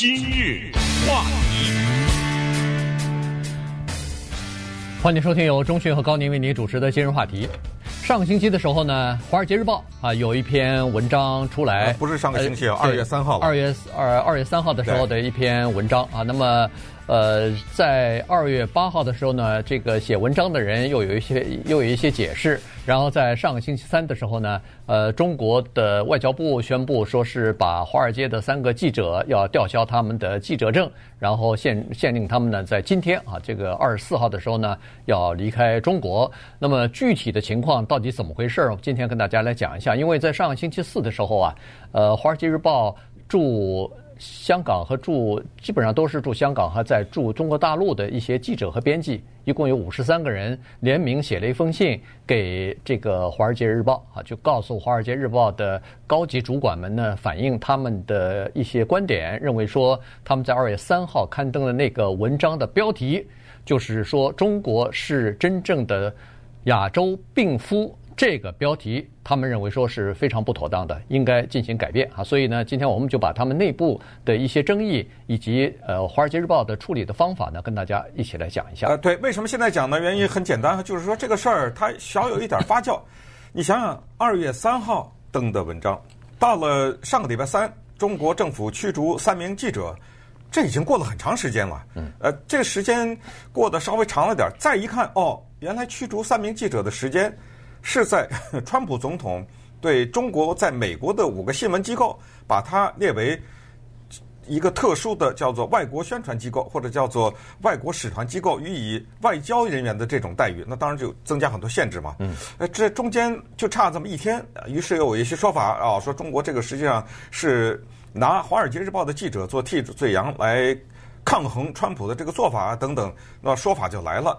今日话题，欢迎收听由钟讯和高宁为您主持的今日话题。上个星期的时候呢，《华尔街日报》啊有一篇文章出来，不是上个星期，二月三号，二月二二月三号的时候的一篇文章啊。那么，呃，在二月八号的时候呢，这个写文章的人又有一些又有一些解释。然后在上个星期三的时候呢，呃，中国的外交部宣布说是把华尔街的三个记者要吊销他们的记者证，然后限限令他们呢在今天啊这个二十四号的时候呢要离开中国。那么具体的情况到底怎么回事？今天跟大家来讲一下。因为在上个星期四的时候啊，呃，《华尔街日报》驻香港和驻基本上都是驻香港和在驻中国大陆的一些记者和编辑，一共有五十三个人联名写了一封信给这个《华尔街日报》啊，就告诉《华尔街日报》的高级主管们呢，反映他们的一些观点，认为说他们在二月三号刊登的那个文章的标题，就是说中国是真正的亚洲病夫。这个标题，他们认为说是非常不妥当的，应该进行改变啊。所以呢，今天我们就把他们内部的一些争议，以及呃《华尔街日报》的处理的方法呢，跟大家一起来讲一下。呃，对，为什么现在讲呢？原因很简单，就是说这个事儿它小有一点发酵。你想想，二月三号登的文章，到了上个礼拜三，中国政府驱逐三名记者，这已经过了很长时间了。嗯。呃，这个时间过得稍微长了点，再一看，哦，原来驱逐三名记者的时间。是在川普总统对中国在美国的五个新闻机构，把它列为一个特殊的叫做外国宣传机构，或者叫做外国使团机构，予以外交人员的这种待遇，那当然就增加很多限制嘛。嗯，呃，这中间就差这么一天，于是又有一些说法啊，说中国这个实际上是拿《华尔街日报》的记者做替罪羊来抗衡川普的这个做法啊等等，那说法就来了。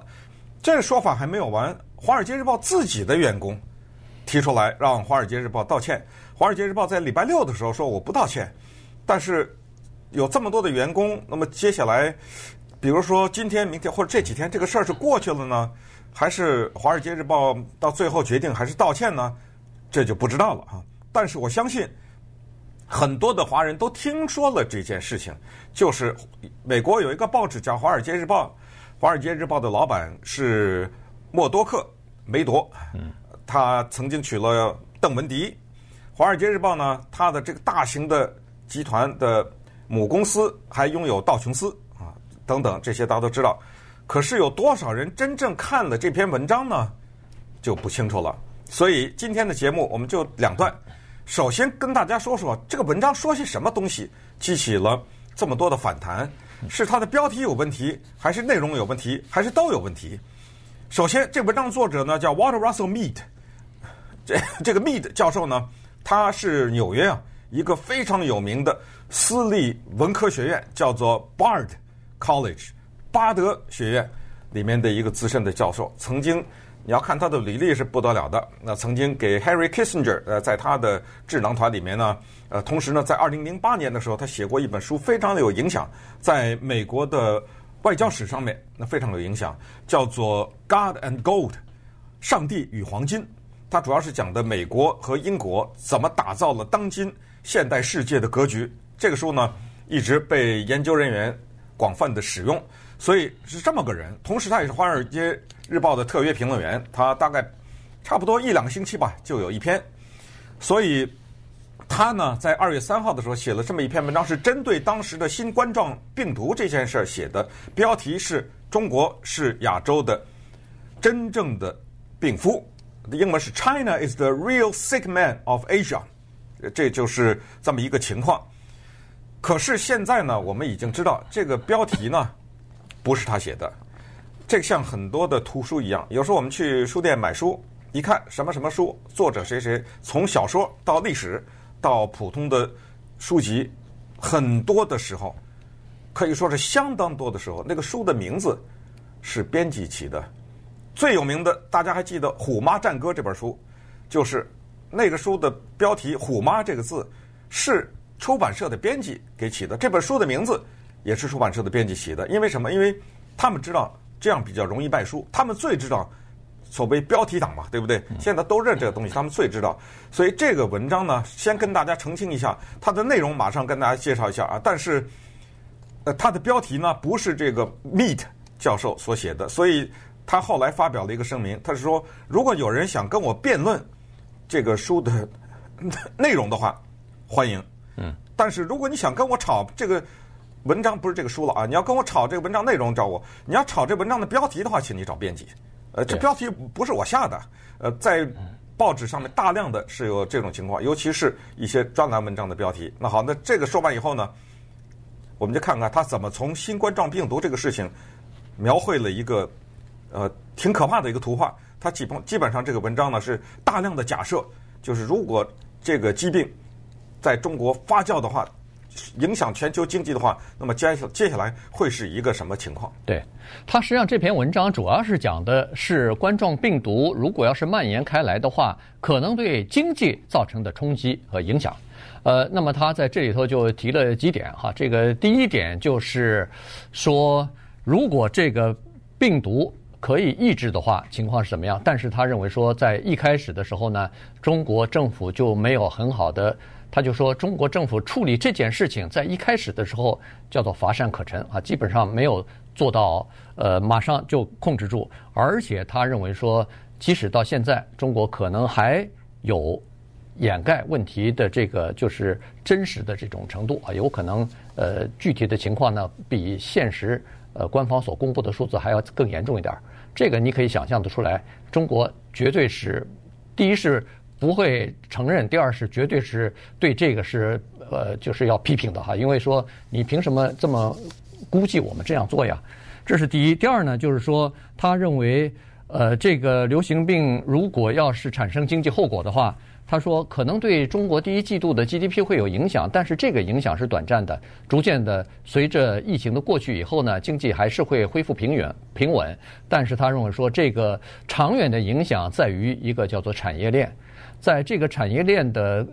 这个说法还没有完。《华尔街日报》自己的员工提出来让《华尔街日报》道歉，《华尔街日报》在礼拜六的时候说我不道歉，但是有这么多的员工，那么接下来，比如说今天、明天或者这几天，这个事儿是过去了呢，还是《华尔街日报》到最后决定还是道歉呢？这就不知道了啊。但是我相信很多的华人都听说了这件事情，就是美国有一个报纸叫《华尔街日报》，《华尔街日报》的老板是。默多克梅铎，他曾经娶了邓文迪。《华尔街日报》呢，他的这个大型的集团的母公司还拥有道琼斯啊等等，这些大家都知道。可是有多少人真正看了这篇文章呢？就不清楚了。所以今天的节目我们就两段，首先跟大家说说这个文章说些什么东西，激起了这么多的反弹，是它的标题有问题，还是内容有问题，还是都有问题？首先，这文章作者呢叫 Walter Russell Mead，这这个 Mead 教授呢，他是纽约啊一个非常有名的私立文科学院，叫做 Bard College 巴德学院里面的一个资深的教授。曾经，你要看他的履历是不得了的。那曾经给 Harry Kissinger 呃，在他的智囊团里面呢，呃，同时呢，在二零零八年的时候，他写过一本书，非常的有影响，在美国的。外交史上面，那非常有影响，叫做《God and Gold》，上帝与黄金。它主要是讲的美国和英国怎么打造了当今现代世界的格局。这个书呢，一直被研究人员广泛的使用，所以是这么个人。同时，他也是《华尔街日报》的特约评论员，他大概差不多一两个星期吧，就有一篇，所以。他呢，在二月三号的时候写了这么一篇文章，是针对当时的新冠状病毒这件事儿写的，标题是“中国是亚洲的真正的病夫”，英文是 “China is the real sick man of Asia”，这就是这么一个情况。可是现在呢，我们已经知道这个标题呢不是他写的，这个像很多的图书一样，有时候我们去书店买书，一看什么什么书，作者谁谁，从小说到历史。到普通的书籍，很多的时候，可以说是相当多的时候，那个书的名字是编辑起的。最有名的，大家还记得《虎妈战歌》这本书，就是那个书的标题“虎妈”这个字是出版社的编辑给起的。这本书的名字也是出版社的编辑起的。因为什么？因为他们知道这样比较容易卖书，他们最知道。所谓标题党嘛，对不对？现在都认这个东西，他们最知道。所以这个文章呢，先跟大家澄清一下，它的内容马上跟大家介绍一下啊。但是呃，它的标题呢不是这个 Meet 教授所写的，所以他后来发表了一个声明，他是说，如果有人想跟我辩论这个书的内容的话，欢迎。嗯。但是如果你想跟我吵这个文章，不是这个书了啊，你要跟我吵这个文章内容，找我；你要吵这文章的标题的话，请你找编辑。呃，这标题不是我下的。呃，在报纸上面大量的是有这种情况，尤其是一些专栏文章的标题。那好，那这个说完以后呢？我们就看看他怎么从新冠状病毒这个事情描绘了一个呃挺可怕的一个图画。他基本基本上这个文章呢是大量的假设，就是如果这个疾病在中国发酵的话，影响全球经济的话，那么接下接下来会是一个什么情况？对，他实际上这篇文章主要是讲的是冠状病毒如果要是蔓延开来的话，可能对经济造成的冲击和影响。呃，那么他在这里头就提了几点哈，这个第一点就是说，如果这个病毒可以抑制的话，情况是怎么样？但是他认为说，在一开始的时候呢，中国政府就没有很好的，他就说中国政府处理这件事情，在一开始的时候叫做乏善可陈啊，基本上没有做到呃马上就控制住，而且他认为说，即使到现在，中国可能还有。掩盖问题的这个就是真实的这种程度啊，有可能呃具体的情况呢比现实呃官方所公布的数字还要更严重一点儿。这个你可以想象得出来，中国绝对是第一是不会承认，第二是绝对是对这个是呃就是要批评的哈，因为说你凭什么这么估计我们这样做呀？这是第一。第二呢，就是说他认为呃这个流行病如果要是产生经济后果的话。他说，可能对中国第一季度的 GDP 会有影响，但是这个影响是短暂的，逐渐的随着疫情的过去以后呢，经济还是会恢复平稳平稳。但是他认为说，这个长远的影响在于一个叫做产业链，在这个产业链的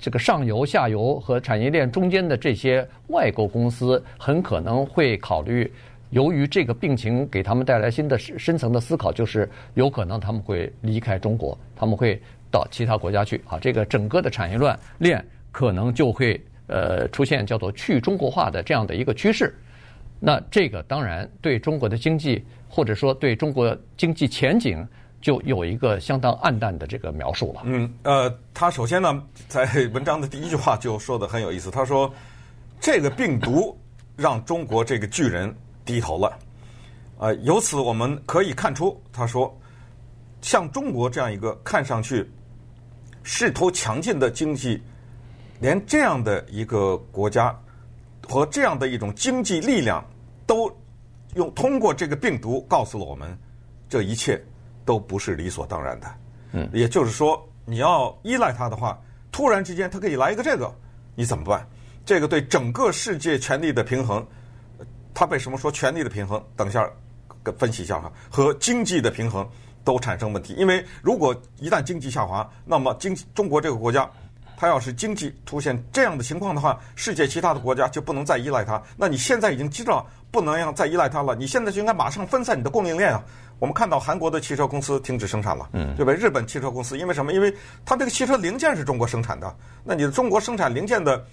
这个上游、下游和产业链中间的这些外国公司，很可能会考虑，由于这个病情给他们带来新的深层的思考，就是有可能他们会离开中国，他们会。到其他国家去啊，这个整个的产业链链可能就会呃出现叫做去中国化的这样的一个趋势。那这个当然对中国的经济或者说对中国经济前景就有一个相当黯淡的这个描述了。嗯，呃，他首先呢，在文章的第一句话就说的很有意思，他说这个病毒让中国这个巨人低头了。呃，由此我们可以看出，他说像中国这样一个看上去。势头强劲的经济，连这样的一个国家和这样的一种经济力量，都用通过这个病毒告诉了我们，这一切都不是理所当然的。嗯，也就是说，你要依赖它的话，突然之间它可以来一个这个，你怎么办？这个对整个世界权力的平衡，他为什么说权力的平衡？等一下分析一下哈，和经济的平衡。都产生问题，因为如果一旦经济下滑，那么经中国这个国家，它要是经济出现这样的情况的话，世界其他的国家就不能再依赖它。那你现在已经知道不能让再依赖它了，你现在就应该马上分散你的供应链啊！我们看到韩国的汽车公司停止生产了，嗯，对吧？日本汽车公司因为什么？因为它这个汽车零件是中国生产的，那你的中国生产零件的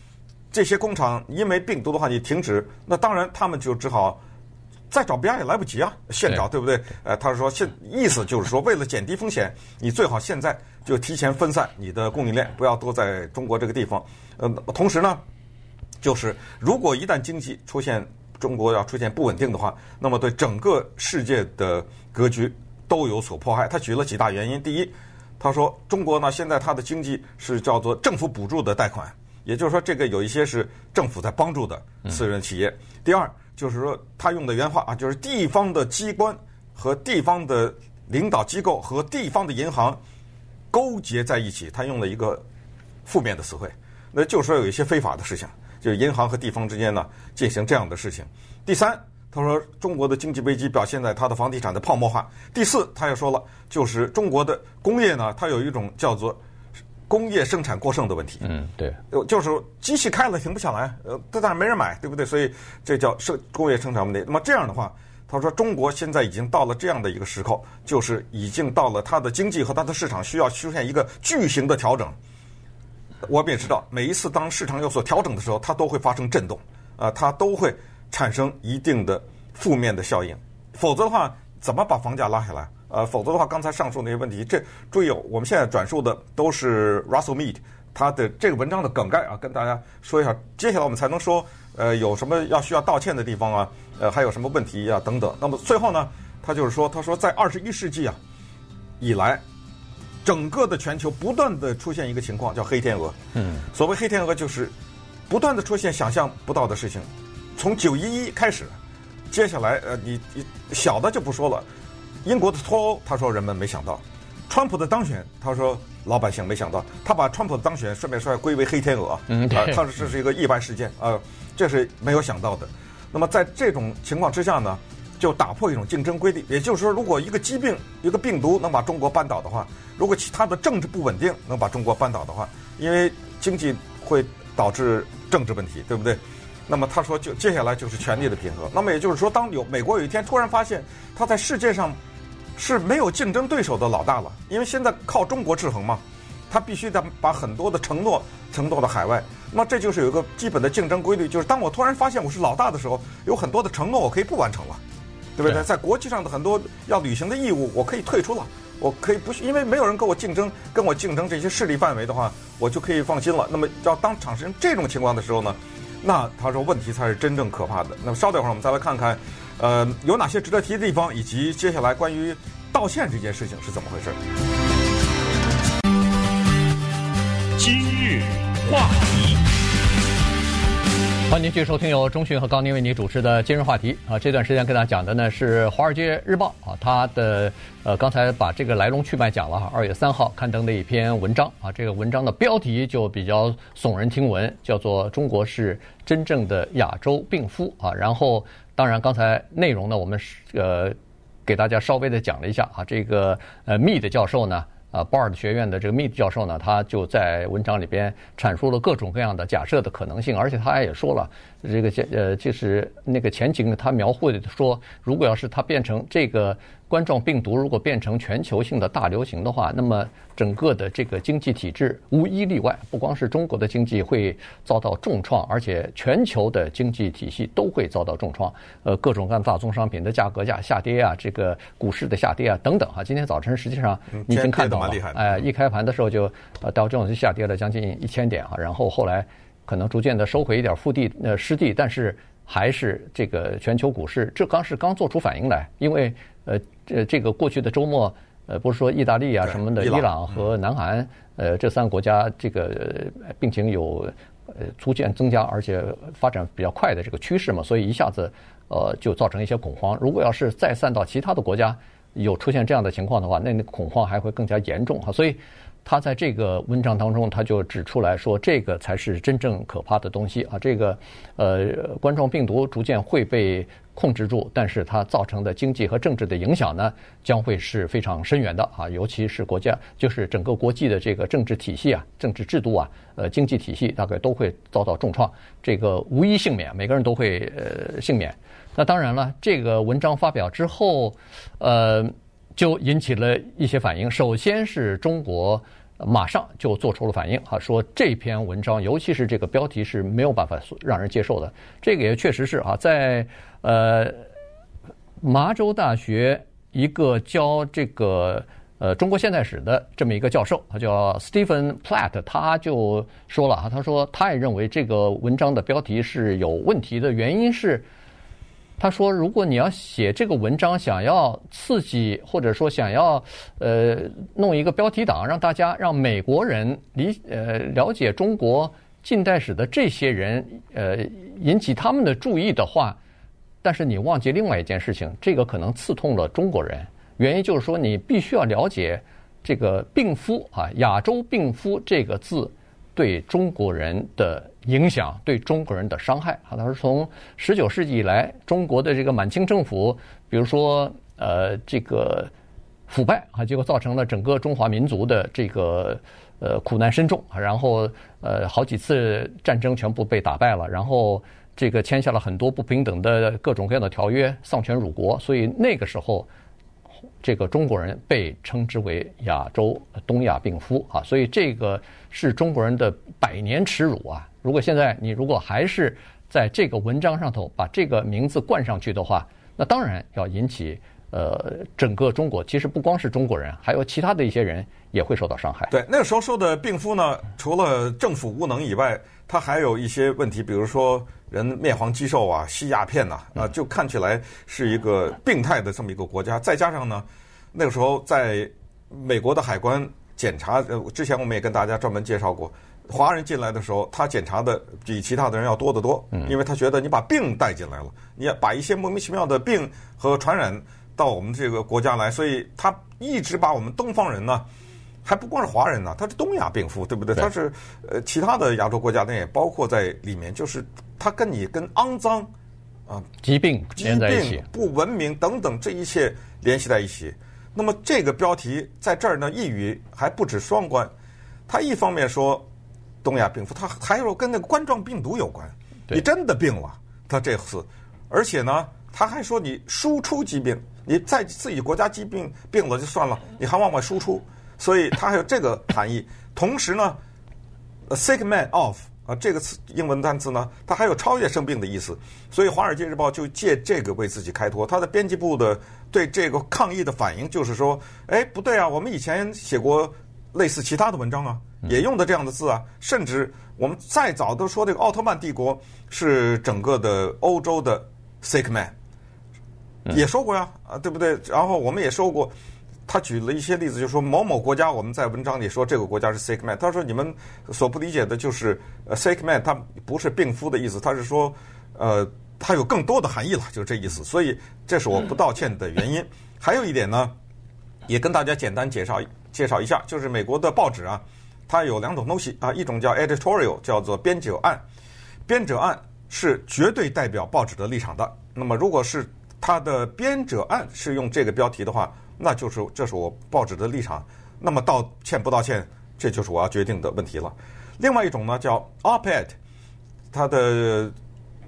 这些工厂因为病毒的话你停止，那当然他们就只好。再找别人也来不及啊，现找对不对？呃，他说现意思就是说，为了减低风险，你最好现在就提前分散你的供应链，不要都在中国这个地方。呃，同时呢，就是如果一旦经济出现中国要出现不稳定的话，那么对整个世界的格局都有所迫害。他举了几大原因，第一，他说中国呢现在它的经济是叫做政府补助的贷款，也就是说这个有一些是政府在帮助的私人企业。第二。就是说，他用的原话啊，就是地方的机关和地方的领导机构和地方的银行勾结在一起。他用了一个负面的词汇，那就是说有一些非法的事情，就是银行和地方之间呢进行这样的事情。第三，他说中国的经济危机表现在它的房地产的泡沫化。第四，他又说了，就是中国的工业呢，它有一种叫做。工业生产过剩的问题，嗯，对，就是机器开了停不下来，呃，但是没人买，对不对？所以这叫生工业生产问题。那么这样的话，他说中国现在已经到了这样的一个时刻，就是已经到了它的经济和它的市场需要出现一个巨型的调整。我们也知道，每一次当市场有所调整的时候，它都会发生震动，啊，它都会产生一定的负面的效应，否则的话，怎么把房价拉下来？呃，否则的话，刚才上述那些问题，这注意，我们现在转述的都是 Russell Mead 他的这个文章的梗概啊，跟大家说一下，接下来我们才能说，呃，有什么要需要道歉的地方啊，呃，还有什么问题啊等等。那么最后呢，他就是说，他说在二十一世纪啊以来，整个的全球不断的出现一个情况，叫黑天鹅。嗯，所谓黑天鹅就是不断的出现想象不到的事情，从九一一开始，接下来呃，你你小的就不说了。英国的脱欧，他说人们没想到；川普的当选，他说老百姓没想到。他把川普的当选顺便说归为黑天鹅，嗯，他说这是一个意外事件，呃，这是没有想到的。那么在这种情况之下呢，就打破一种竞争规律。也就是说，如果一个疾病、一个病毒能把中国扳倒的话，如果其他的政治不稳定能把中国扳倒的话，因为经济会导致政治问题，对不对？那么他说，就接下来就是权力的平衡。那么也就是说，当有美国有一天突然发现他在世界上。是没有竞争对手的老大了，因为现在靠中国制衡嘛，他必须得把很多的承诺承诺到海外。那么这就是有一个基本的竞争规律，就是当我突然发现我是老大的时候，有很多的承诺我可以不完成了，对不对？在国际上的很多要履行的义务，我可以退出了，我可以不，因为没有人跟我竞争，跟我竞争这些势力范围的话，我就可以放心了。那么要当产生这种情况的时候呢，那他说问题才是真正可怕的。那么稍等一会儿，我们再来看看。呃，有哪些值得提的地方，以及接下来关于道歉这件事情是怎么回事？今日话题，欢迎继续收听由钟迅和高宁为您主持的今日话题啊。这段时间跟大家讲的呢是《华尔街日报》啊，它的呃刚才把这个来龙去脉讲了哈。二月三号刊登的一篇文章啊，这个文章的标题就比较耸人听闻，叫做《中国是真正的亚洲病夫》啊，然后。当然，刚才内容呢，我们是呃给大家稍微的讲了一下啊。这个呃密的教授呢，啊鲍尔的学院的这个密教授呢，他就在文章里边阐述了各种各样的假设的可能性，而且他也说了，这个呃就是那个前景，他描绘的说，如果要是它变成这个。冠状病毒如果变成全球性的大流行的话，那么整个的这个经济体制无一例外，不光是中国的经济会遭到重创，而且全球的经济体系都会遭到重创。呃，各种各样大宗商品的价格价下跌啊，这个股市的下跌啊等等哈。今天早晨实际上你已经看到了，哎，一开盘的时候就呃道琼斯就下跌了将近一千点啊，然后后来可能逐渐的收回一点腹地呃失地，但是还是这个全球股市这刚是刚做出反应来，因为。呃，这这个过去的周末，呃，不是说意大利啊什么的，伊朗和南韩，呃，这三个国家这个病情有呃逐渐增加，而且发展比较快的这个趋势嘛，所以一下子呃就造成一些恐慌。如果要是再散到其他的国家，有出现这样的情况的话，那那恐慌还会更加严重哈。所以他在这个文章当中，他就指出来说，这个才是真正可怕的东西啊。这个呃，冠状病毒逐渐会被。控制住，但是它造成的经济和政治的影响呢，将会是非常深远的啊！尤其是国家，就是整个国际的这个政治体系啊、政治制度啊、呃经济体系，大概都会遭到重创。这个无一幸免，每个人都会呃幸免。那当然了，这个文章发表之后，呃，就引起了一些反应。首先是中国马上就做出了反应啊，说这篇文章，尤其是这个标题是没有办法让人接受的。这个也确实是啊，在。呃，麻州大学一个教这个呃中国现代史的这么一个教授，他叫 Stephen Platt，他就说了哈，他说他也认为这个文章的标题是有问题的，原因是他说如果你要写这个文章，想要刺激或者说想要呃弄一个标题党，让大家让美国人理呃了解中国近代史的这些人呃引起他们的注意的话。但是你忘记另外一件事情，这个可能刺痛了中国人。原因就是说，你必须要了解这个“病夫”啊，“亚洲病夫”这个字对中国人的影响，对中国人的伤害啊。他说，从十九世纪以来，中国的这个满清政府，比如说呃，这个腐败啊，结果造成了整个中华民族的这个呃苦难深重。然后呃，好几次战争全部被打败了，然后。这个签下了很多不平等的各种各样的条约，丧权辱国，所以那个时候，这个中国人被称之为亚洲东亚病夫啊，所以这个是中国人的百年耻辱啊！如果现在你如果还是在这个文章上头把这个名字冠上去的话，那当然要引起呃整个中国，其实不光是中国人，还有其他的一些人也会受到伤害。对，那个时候说的病夫呢，除了政府无能以外，他还有一些问题，比如说人面黄肌瘦啊，吸鸦片呐，啊，就看起来是一个病态的这么一个国家。再加上呢，那个时候在美国的海关检查，呃，之前我们也跟大家专门介绍过。华人进来的时候，他检查的比其他的人要多得多，因为他觉得你把病带进来了，你要把一些莫名其妙的病和传染到我们这个国家来，所以他一直把我们东方人呢，还不光是华人呢，他是东亚病夫，对不对？他是呃其他的亚洲国家，那也包括在里面，就是他跟你跟肮脏啊疾病疾病，不文明等等这一切联系在一起。那么这个标题在这儿呢，一语还不止双关，他一方面说。东亚病夫，他还有跟那个冠状病毒有关。你真的病了，他这次，而且呢，他还说你输出疾病，你在自己国家疾病病了就算了，你还往外输出，所以他还有这个含义。同时呢 sick man of 啊这个词英文单词呢，它还有超越生病的意思。所以《华尔街日报》就借这个为自己开脱。他的编辑部的对这个抗议的反应就是说，哎，不对啊，我们以前写过类似其他的文章啊。也用的这样的字啊，甚至我们再早都说这个奥特曼帝国是整个的欧洲的 sick man，也说过呀，啊，对不对？然后我们也说过，他举了一些例子，就是说某某国家，我们在文章里说这个国家是 sick man，他说你们所不理解的就是呃 sick man，他不是病夫的意思，他是说呃，他有更多的含义了，就是这意思。所以这是我不道歉的原因。还有一点呢，也跟大家简单介绍介绍一下，就是美国的报纸啊。它有两种东西啊，一种叫 editorial，叫做编者案。编者案是绝对代表报纸的立场的。那么，如果是它的编者案是用这个标题的话，那就是这是我报纸的立场。那么道歉不道歉，这就是我要决定的问题了。另外一种呢叫 op-ed，它的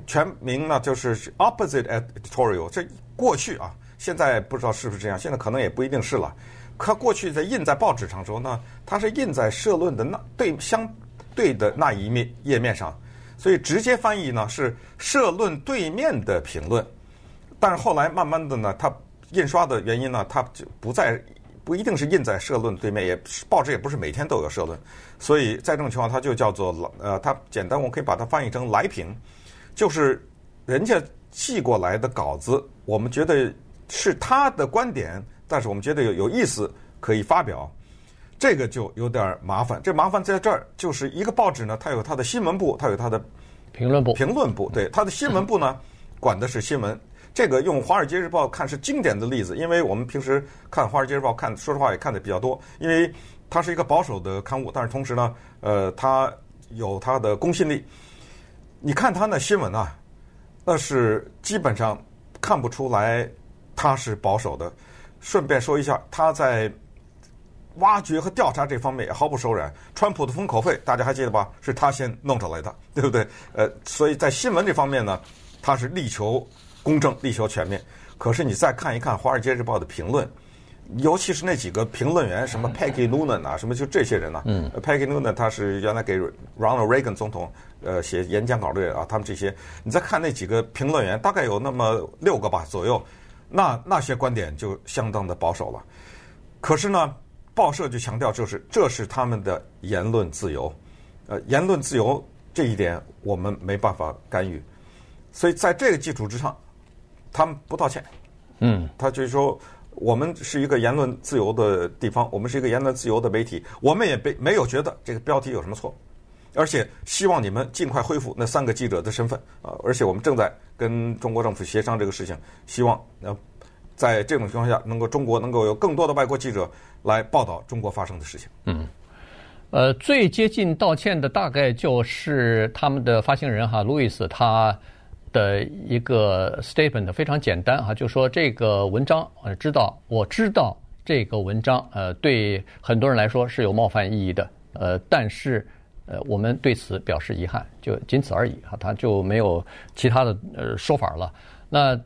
全名呢就是 opposite editorial。这过去啊，现在不知道是不是这样，现在可能也不一定是了。它过去在印在报纸上时候呢，它是印在社论的那对相对的那一面页面上，所以直接翻译呢是社论对面的评论。但是后来慢慢的呢，它印刷的原因呢，它就不再不一定是印在社论对面，也报纸也不是每天都有社论，所以在这种情况，它就叫做呃，它简单我可以把它翻译成来评，就是人家寄过来的稿子，我们觉得是他的观点。但是我们觉得有有意思可以发表，这个就有点麻烦。这麻烦在这儿，就是一个报纸呢，它有它的新闻部，它有它的评论部。评论部对它的新闻部呢，管的是新闻。这个用《华尔街日报》看是经典的例子，因为我们平时看《华尔街日报》看，说实话也看的比较多，因为它是一个保守的刊物，但是同时呢，呃，它有它的公信力。你看它那新闻啊，那是基本上看不出来它是保守的。顺便说一下，他在挖掘和调查这方面也毫不手软。川普的封口费，大家还记得吧？是他先弄出来的，对不对？呃，所以在新闻这方面呢，他是力求公正、力求全面。可是你再看一看《华尔街日报》的评论，尤其是那几个评论员，什么 Peggy Noonan 啊，什么就这些人呢、啊？嗯，Peggy Noonan 他是原来给 Ronald Reagan 总统呃写演讲稿的人啊，他们这些，你再看那几个评论员，大概有那么六个吧左右。那那些观点就相当的保守了，可是呢，报社就强调，就是这是他们的言论自由，呃，言论自由这一点我们没办法干预，所以在这个基础之上，他们不道歉，嗯，他就是说，我们是一个言论自由的地方，我们是一个言论自由的媒体，我们也被没有觉得这个标题有什么错。而且希望你们尽快恢复那三个记者的身份啊！而且我们正在跟中国政府协商这个事情，希望呃，在这种情况下，能够中国能够有更多的外国记者来报道中国发生的事情。嗯，呃，最接近道歉的大概就是他们的发行人哈，路易斯他的一个 statement 非常简单哈，就说这个文章呃，知道我知道这个文章呃，对很多人来说是有冒犯意义的呃，但是。呃，我们对此表示遗憾，就仅此而已啊，他就没有其他的呃说法了。那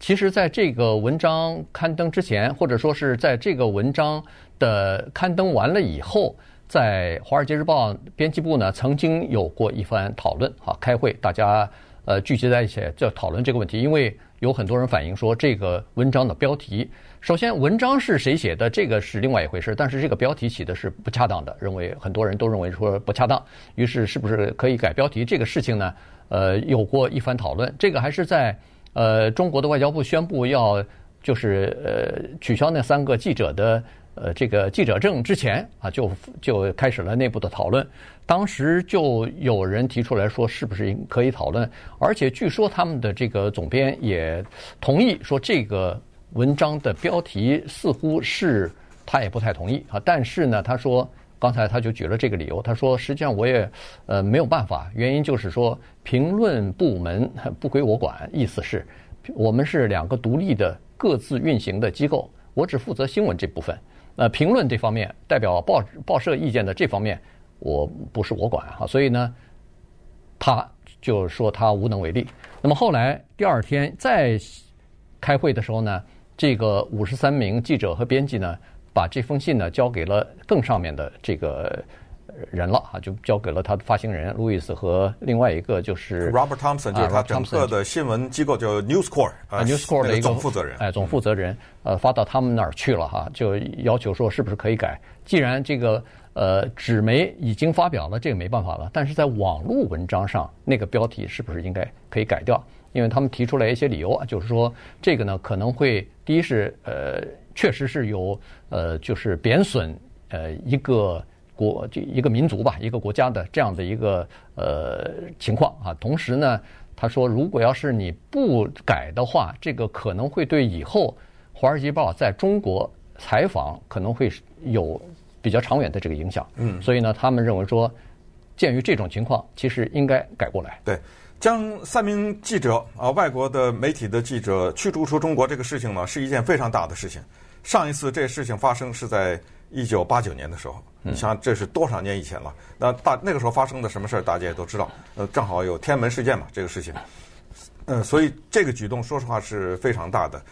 其实，在这个文章刊登之前，或者说是在这个文章的刊登完了以后，在《华尔街日报》编辑部呢，曾经有过一番讨论啊，开会，大家呃聚集在一起，就讨论这个问题。因为有很多人反映说，这个文章的标题，首先文章是谁写的，这个是另外一回事，但是这个标题起的是不恰当的，认为很多人都认为说不恰当，于是是不是可以改标题？这个事情呢，呃，有过一番讨论。这个还是在呃中国的外交部宣布要就是呃取消那三个记者的。呃，这个记者证之前啊，就就开始了内部的讨论。当时就有人提出来说，是不是可以讨论？而且据说他们的这个总编也同意说，这个文章的标题似乎是他也不太同意啊。但是呢，他说刚才他就举了这个理由，他说实际上我也呃没有办法，原因就是说评论部门不归我管，意思是我们是两个独立的各自运行的机构，我只负责新闻这部分。呃，评论这方面代表报报社意见的这方面，我不是我管哈，所以呢，他就说他无能为力。那么后来第二天再开会的时候呢，这个五十三名记者和编辑呢，把这封信呢交给了更上面的这个。人了啊，就交给了他的发行人路易斯和另外一个就是 Robert Thompson，就是他整个的新闻机构叫 News Corp 啊，News Corp 的一个总负责人，哎，总负责人，呃，发到他们那儿去了哈，就要求说是不是可以改？既然这个呃纸媒已经发表了，这个没办法了，但是在网络文章上那个标题是不是应该可以改掉？因为他们提出来一些理由啊，就是说这个呢可能会第一是呃确实是有呃就是贬损呃一个。国这一个民族吧，一个国家的这样的一个呃情况啊。同时呢，他说，如果要是你不改的话，这个可能会对以后《华尔街报》在中国采访可能会有比较长远的这个影响。嗯，所以呢，他们认为说，鉴于这种情况，其实应该改过来。对，将三名记者啊，外国的媒体的记者驱逐出中国这个事情呢，是一件非常大的事情。上一次这事情发生是在一九八九年的时候。你想这是多少年以前了？那大那个时候发生的什么事儿，大家也都知道。呃，正好有天安门事件嘛，这个事情。呃，所以这个举动说实话是非常大的。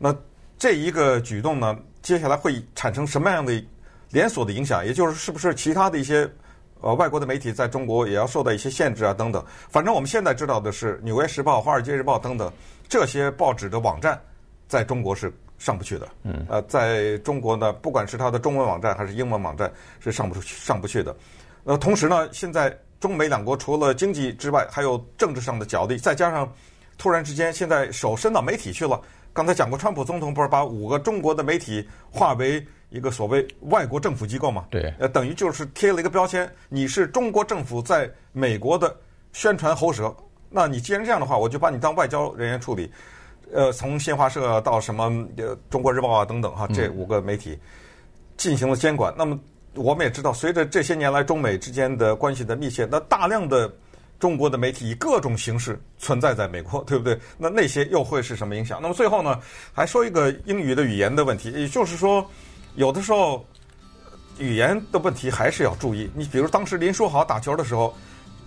那这一个举动呢，接下来会产生什么样的连锁的影响？也就是是不是其他的一些呃外国的媒体在中国也要受到一些限制啊？等等。反正我们现在知道的是，《纽约时报》《华尔街日报》等等这些报纸的网站在中国是。上不去的，嗯，呃，在中国呢，不管是它的中文网站还是英文网站，是上不出去、上不去的。呃，同时呢，现在中美两国除了经济之外，还有政治上的角力，再加上突然之间现在手伸到媒体去了。刚才讲过，川普总统不是把五个中国的媒体划为一个所谓外国政府机构嘛？对，呃，等于就是贴了一个标签，你是中国政府在美国的宣传喉舌。那你既然这样的话，我就把你当外交人员处理。呃，从新华社到什么呃《中国日报》啊等等哈，这五个媒体进行了监管。那么我们也知道，随着这些年来中美之间的关系的密切，那大量的中国的媒体以各种形式存在在美国，对不对？那那些又会是什么影响？那么最后呢，还说一个英语的语言的问题，也就是说，有的时候语言的问题还是要注意。你比如当时林书豪打球的时候，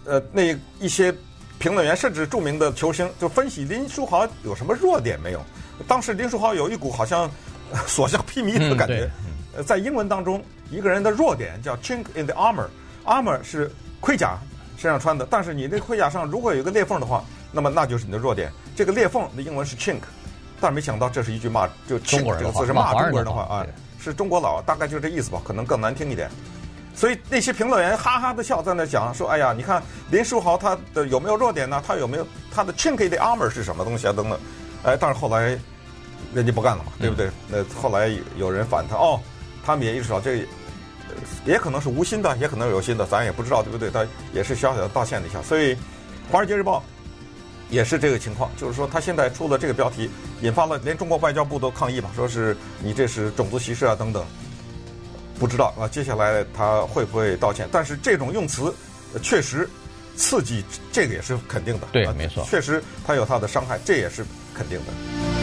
呃，那一些。评论员甚至著名的球星就分析林书豪有什么弱点没有？当时林书豪有一股好像所向披靡的感觉。呃，在英文当中，一个人的弱点叫 chink in the armor，armor 是盔甲身上穿的，但是你那盔甲上如果有一个裂缝的话，那么那就是你的弱点。这个裂缝的英文是 chink，但是没想到这是一句骂就 chink 这个字是骂中国人的话啊，是中国佬，大概就是这意思吧，可能更难听一点。所以那些评论员哈哈的笑，在那讲说：“哎呀，你看林书豪他的有没有弱点呢？他有没有他的 chink in the armor 是什么东西啊？等等。”哎，但是后来人家不干了嘛，对不对？那后来有人反他，哦，他们也意识到这个，也可能是无心的，也可能有心的，咱也不知道，对不对？他也是小小的道歉了一下。所以《华尔街日报》也是这个情况，就是说他现在出了这个标题，引发了连中国外交部都抗议嘛，说是你这是种族歧视啊，等等。不知道啊，接下来他会不会道歉？但是这种用词确实刺激，这个也是肯定的。对，没错，确实他有他的伤害，这也是肯定的。